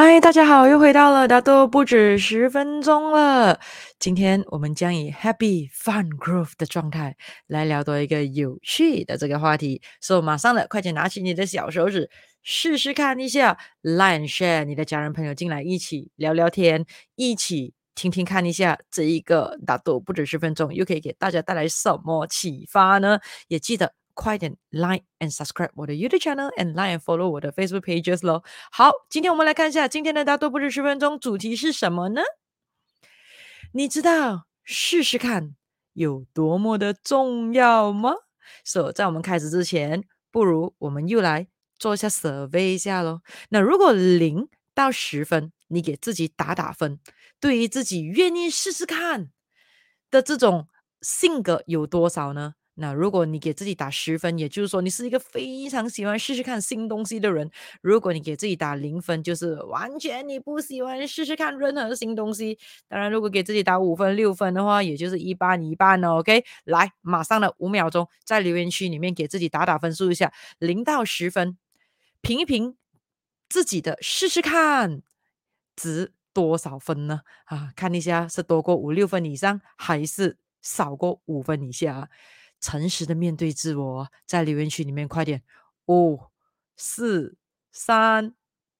嗨，大家好，又回到了大多不止十分钟了。今天我们将以 Happy Fun groove 的状态来聊多一个有趣的这个话题。所以马上的，快点拿起你的小手指，试试看一下 line Share 你的家人朋友进来一起聊聊天，一起听听看一下这一个大多不止十分钟，又可以给大家带来什么启发呢？也记得。快点 like and subscribe 我的 YouTube channel and like and follow 我的 Facebook pages 咯。好，今天我们来看一下今天的大多不止十分钟主题是什么呢？你知道试试看有多么的重要吗？所以在我们开始之前，不如我们又来做一下 survey 一下咯。那如果零到十分，你给自己打打分，对于自己愿意试试看的这种性格有多少呢？那如果你给自己打十分，也就是说你是一个非常喜欢试试看新东西的人。如果你给自己打零分，就是完全你不喜欢试试看任何新东西。当然，如果给自己打五分、六分的话，也就是一半一半了。OK，来，马上的五秒钟，在留言区里面给自己打打分数一下，零到十分，评一评自己的试试看值多少分呢？啊，看一下是多过五六分以上，还是少过五分以下？诚实的面对自我，在留言区里面快点，五、四、三、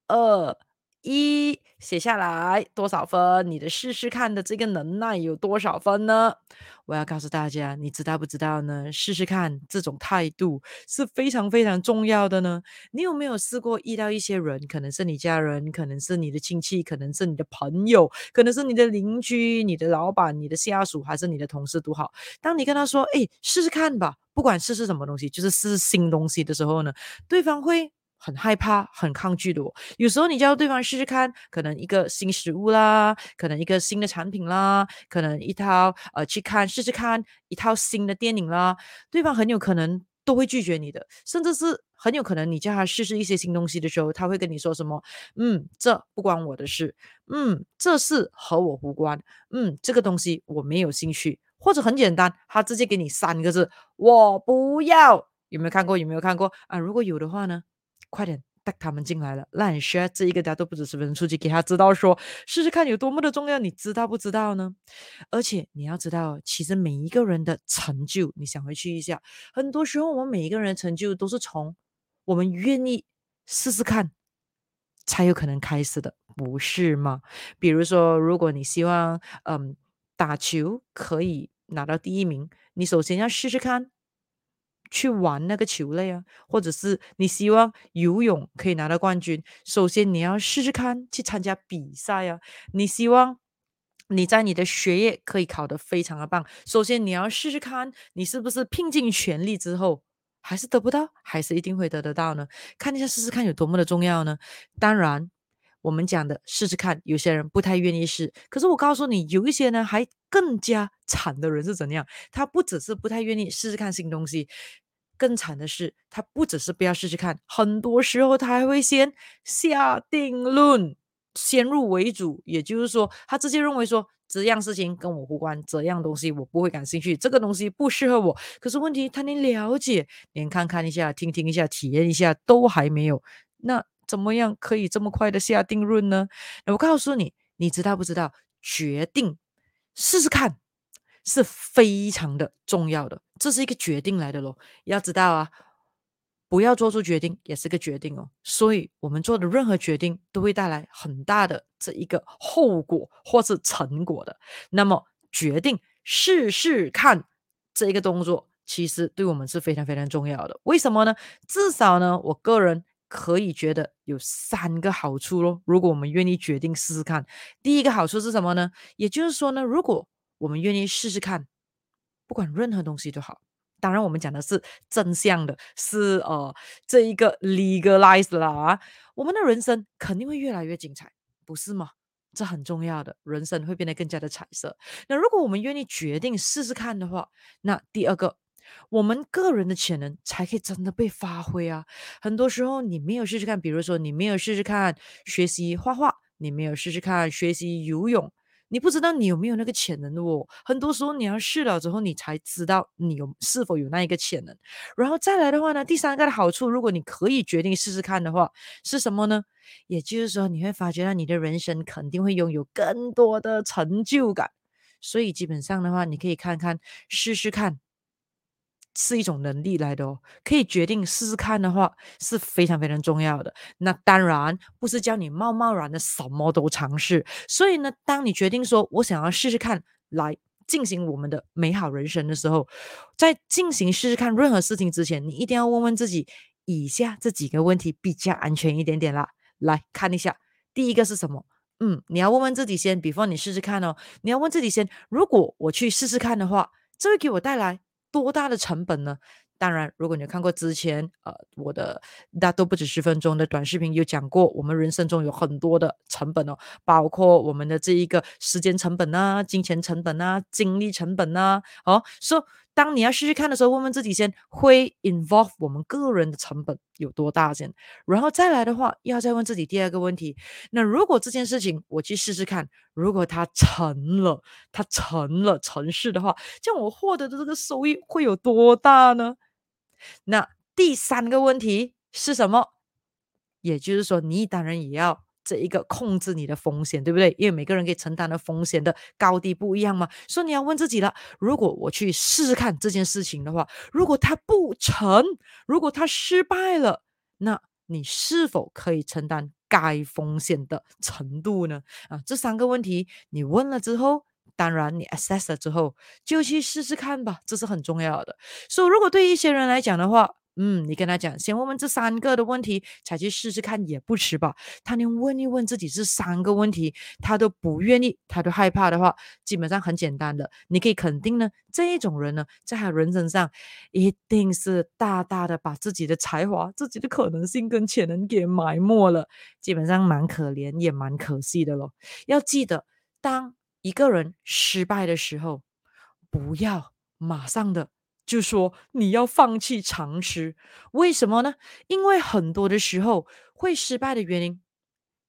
二、一，写下来多少分？你的试试看的这个能耐有多少分呢？我要告诉大家，你知道不知道呢？试试看这种态度是非常非常重要的呢。你有没有试过遇到一些人，可能是你家人，可能是你的亲戚，可能是你的朋友，可能是你的邻居、你的老板、你的下属，还是你的同事都好。当你跟他说：“哎，试试看吧，不管试试什么东西，就是试试新东西的时候呢，对方会。”很害怕、很抗拒的我，有时候你叫对方试试看，可能一个新食物啦，可能一个新的产品啦，可能一套呃去看试试看一套新的电影啦，对方很有可能都会拒绝你的，甚至是很有可能你叫他试试一些新东西的时候，他会跟你说什么？嗯，这不关我的事。嗯，这事和我无关。嗯，这个东西我没有兴趣。或者很简单，他直接给你三个字：我不要。有没有看过？有没有看过啊？如果有的话呢？快点带他们进来了，让你 share 这一个大家都不止十分钟出去，给他知道说，试试看有多么的重要，你知道不知道呢？而且你要知道，其实每一个人的成就，你想回去一下，很多时候我们每一个人的成就都是从我们愿意试试看才有可能开始的，不是吗？比如说，如果你希望嗯打球可以拿到第一名，你首先要试试看。去玩那个球类啊，或者是你希望游泳可以拿到冠军，首先你要试试看去参加比赛啊。你希望你在你的学业可以考得非常的棒，首先你要试试看你是不是拼尽全力之后还是得不到，还是一定会得得到呢？看一下试试看有多么的重要呢？当然，我们讲的试试看，有些人不太愿意试，可是我告诉你，有一些呢还更加惨的人是怎样？他不只是不太愿意试试看新东西。更惨的是，他不只是不要试试看，很多时候他还会先下定论，先入为主，也就是说，他直接认为说这样事情跟我无关，这样东西我不会感兴趣，这个东西不适合我。可是问题他连了解，连看看一下、听听一下、体验一下都还没有，那怎么样可以这么快的下定论呢？我告诉你，你知道不知道？决定试试看。是非常的重要的，这是一个决定来的咯。要知道啊，不要做出决定也是个决定哦。所以，我们做的任何决定都会带来很大的这一个后果或是成果的。那么，决定试试看这一个动作，其实对我们是非常非常重要的。为什么呢？至少呢，我个人可以觉得有三个好处咯。如果我们愿意决定试试看，第一个好处是什么呢？也就是说呢，如果我们愿意试试看，不管任何东西都好。当然，我们讲的是正向的，是呃这一个 legalized 啦。我们的人生肯定会越来越精彩，不是吗？这很重要的，人生会变得更加的彩色。那如果我们愿意决定试试看的话，那第二个，我们个人的潜能才可以真的被发挥啊。很多时候你没有试试看，比如说你没有试试看学习画画，你没有试试看学习游泳。你不知道你有没有那个潜能哦。很多时候你要试了之后，你才知道你有是否有那一个潜能。然后再来的话呢，第三个的好处，如果你可以决定试试看的话，是什么呢？也就是说，你会发觉到你的人生肯定会拥有更多的成就感。所以基本上的话，你可以看看试试看。是一种能力来的哦，可以决定试试看的话是非常非常重要的。那当然不是叫你贸贸然的什么都尝试。所以呢，当你决定说我想要试试看来进行我们的美好人生的时候，在进行试试看任何事情之前，你一定要问问自己以下这几个问题比较安全一点点啦。来看一下，第一个是什么？嗯，你要问问自己先比方你试试看哦，你要问自己先，如果我去试试看的话，这会给我带来多大的成本呢？当然，如果你看过之前呃我的大都不止十分钟的短视频，有讲过我们人生中有很多的成本哦，包括我们的这一个时间成本啊、金钱成本啊、精力成本啊。哦，说、当你要试试看的时候，问问自己先，会 involve 我们个人的成本有多大先，然后再来的话，要再问自己第二个问题。那如果这件事情我去试试看，如果它成了，它成了成事的话，这样我获得的这个收益会有多大呢？那第三个问题是什么？也就是说，你当然也要这一个控制你的风险，对不对？因为每个人可以承担的风险的高低不一样嘛。所以你要问自己了：如果我去试试看这件事情的话，如果它不成，如果它失败了，那你是否可以承担该风险的程度呢？啊，这三个问题你问了之后。当然，你 assess 了之后就去试试看吧，这是很重要的。所以，如果对一些人来讲的话，嗯，你跟他讲，先问问这三个的问题，才去试试看也不迟吧。他连问一问自己这三个问题，他都不愿意，他都害怕的话，基本上很简单的，你可以肯定呢，这一种人呢，在他人生上一定是大大的把自己的才华、自己的可能性跟潜能给埋没了，基本上蛮可怜也蛮可惜的咯。要记得，当一个人失败的时候，不要马上的就说你要放弃尝试。为什么呢？因为很多的时候会失败的原因，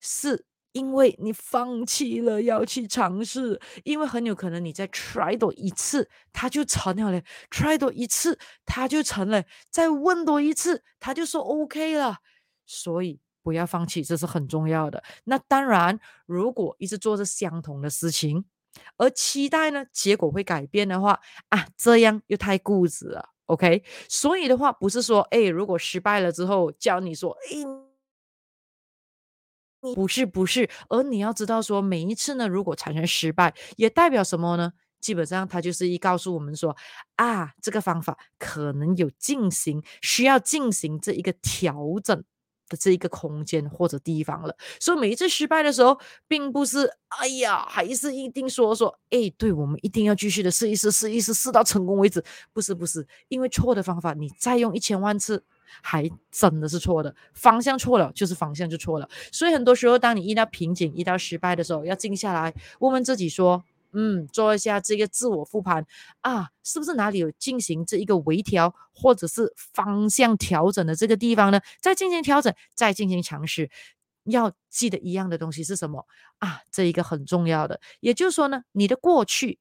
是因为你放弃了要去尝试。因为很有可能你再 try 多一次，它就成了嘞；try 多一次，它就成了；再问多一次，它就说 OK 了。所以。不要放弃，这是很重要的。那当然，如果一直做着相同的事情，而期待呢，结果会改变的话啊，这样又太固执了。OK，所以的话，不是说，哎，如果失败了之后，教你说，哎，不是不是，而你要知道说，每一次呢，如果产生失败，也代表什么呢？基本上，它就是一告诉我们说，啊，这个方法可能有进行，需要进行这一个调整。的这一个空间或者地方了，所以每一次失败的时候，并不是哎呀，还是一定说说，哎，对，我们一定要继续的试一试，试一试，试到成功为止。不是不是，因为错的方法，你再用一千万次，还真的是错的。方向错了，就是方向就错了。所以很多时候，当你遇到瓶颈、遇到失败的时候，要静下来，问问自己说。嗯，做一下这个自我复盘啊，是不是哪里有进行这一个微调，或者是方向调整的这个地方呢？再进行调整，再进行尝试。要记得一样的东西是什么啊？这一个很重要的，也就是说呢，你的过去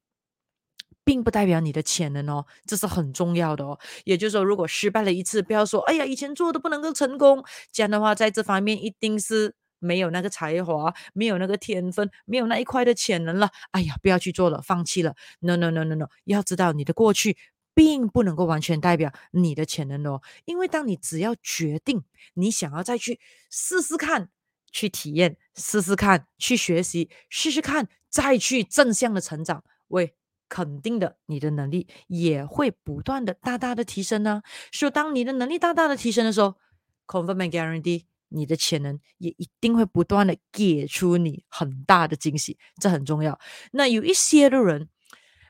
并不代表你的潜能哦，这是很重要的哦。也就是说，如果失败了一次，不要说哎呀，以前做的不能够成功，这样的话，在这方面一定是。没有那个才华，没有那个天分，没有那一块的潜能了。哎呀，不要去做了，放弃了。No no no no no，要知道你的过去并不能够完全代表你的潜能哦。因为当你只要决定你想要再去试试看，去体验，试试看，去学习，试试看，再去正向的成长，喂，肯定的，你的能力也会不断的大大的提升呢。所以当你的能力大大的提升的时候，confirm and guarantee。你的潜能也一定会不断的给出你很大的惊喜，这很重要。那有一些的人，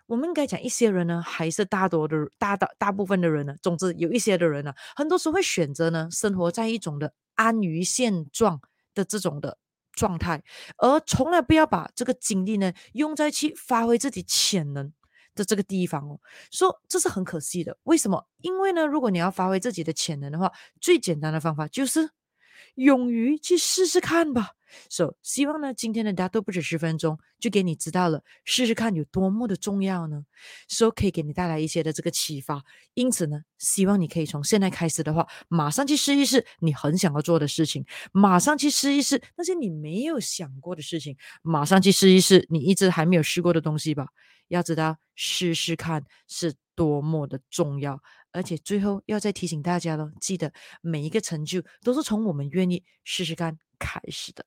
我们应该讲一些人呢，还是大多的大大大部分的人呢？总之，有一些的人呢，很多时候会选择呢，生活在一种的安于现状的这种的状态，而从来不要把这个精力呢，用在去发挥自己潜能的这个地方哦。说这是很可惜的。为什么？因为呢，如果你要发挥自己的潜能的话，最简单的方法就是。勇于去试试看吧，So，希望呢，今天的大都不止十分钟，就给你知道了，试试看有多么的重要呢？So，可以给你带来一些的这个启发。因此呢，希望你可以从现在开始的话，马上去试一试你很想要做的事情，马上去试一试那些你没有想过的事情，马上去试一试你一直还没有试过的东西吧。要知道，试试看是多么的重要。而且最后要再提醒大家喽，记得每一个成就都是从我们愿意试试看开始的。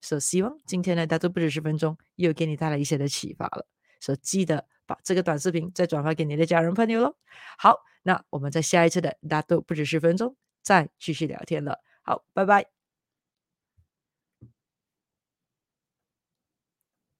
所以希望今天的大都不止十分钟，又给你带来一些的启发了。所以记得把这个短视频再转发给你的家人朋友喽。好，那我们在下一次的大都不止十分钟再继续聊天了。好，拜拜。